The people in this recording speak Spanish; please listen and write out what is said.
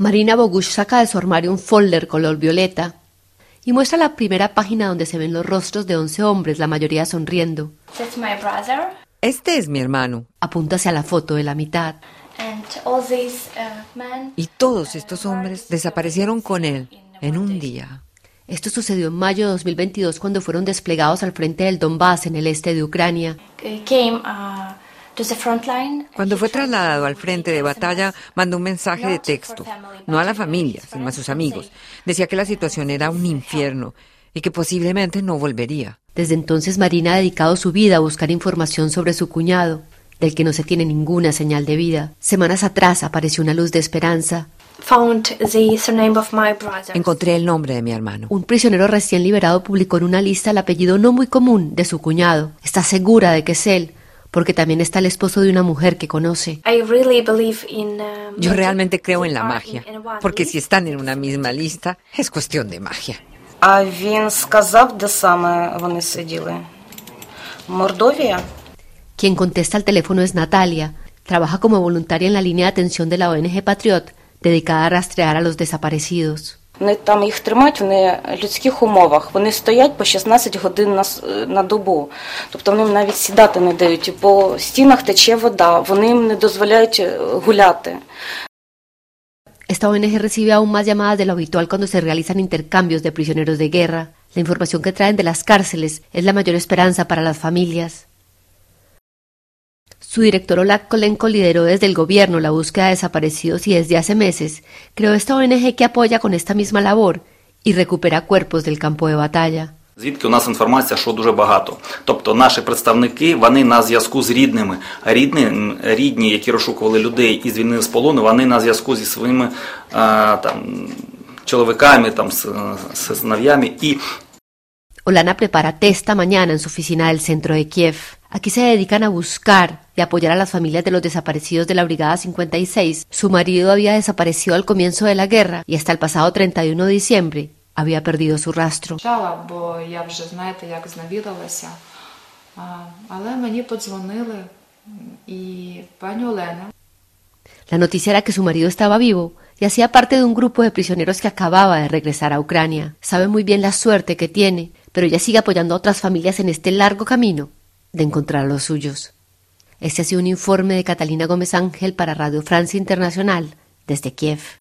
Marina Bogush saca de su armario un folder color violeta y muestra la primera página donde se ven los rostros de once hombres, la mayoría sonriendo. That's my brother. Este es mi hermano. Apunta hacia la foto de la mitad. And all these uh, men. Y todos estos hombres desaparecieron con él en un día. Esto sucedió en mayo de 2022 cuando fueron desplegados al frente del Donbass en el este de Ucrania. Cuando fue trasladado al frente de batalla, mandó un mensaje de texto, no a la familia, sino a sus amigos. Decía que la situación era un infierno y que posiblemente no volvería. Desde entonces Marina ha dedicado su vida a buscar información sobre su cuñado, del que no se tiene ninguna señal de vida. Semanas atrás apareció una luz de esperanza. Found the surname of my brother. Encontré el nombre de mi hermano. Un prisionero recién liberado publicó en una lista el apellido no muy común de su cuñado. Está segura de que es él, porque también está el esposo de una mujer que conoce. Yo realmente creo en la magia, porque si están en una misma lista, es cuestión de magia. Quien contesta al teléfono es Natalia. Trabaja como voluntaria en la línea de atención de la ONG Patriot, dedicada a rastrear a los desaparecidos. Вони там їх тримають в нелюдських умовах. Вони стоять по 16 годин на, на добу. Тобто вони навіть сідати не дають. По стінах тече вода, вони їм не дозволяють е, гуляти. Esta ONG recibe aún más llamadas de lo habitual cuando se realizan intercambios de prisioneros de guerra. La información que traen de las cárceles es la mayor esperanza para las familias. Su director Olak Kolenko lideró desde el gobierno la búsqueda de desaparecidos y desde hace meses creó esta ONG que apoya con esta misma labor y recupera cuerpos del campo de batalla. Звідки у нас інформація, що дуже багато. Тобто наші представники вони на зв'язку з рідними. А рідні, рідні, які розшукували людей і звільнили з полону, вони на зв'язку зі своїми а, там, чоловіками, там, з, з синов'ями. І Olana prepara té esta mañana en su oficina del centro de Kiev. Aquí se dedican a buscar y apoyar a las familias de los desaparecidos de la Brigada 56. Su marido había desaparecido al comienzo de la guerra y hasta el pasado 31 de diciembre había perdido su rastro. La noticia era que su marido estaba vivo y hacía parte de un grupo de prisioneros que acababa de regresar a Ucrania. Sabe muy bien la suerte que tiene pero ella sigue apoyando a otras familias en este largo camino de encontrar a los suyos. Este ha sido un informe de Catalina Gómez Ángel para Radio Francia Internacional desde Kiev.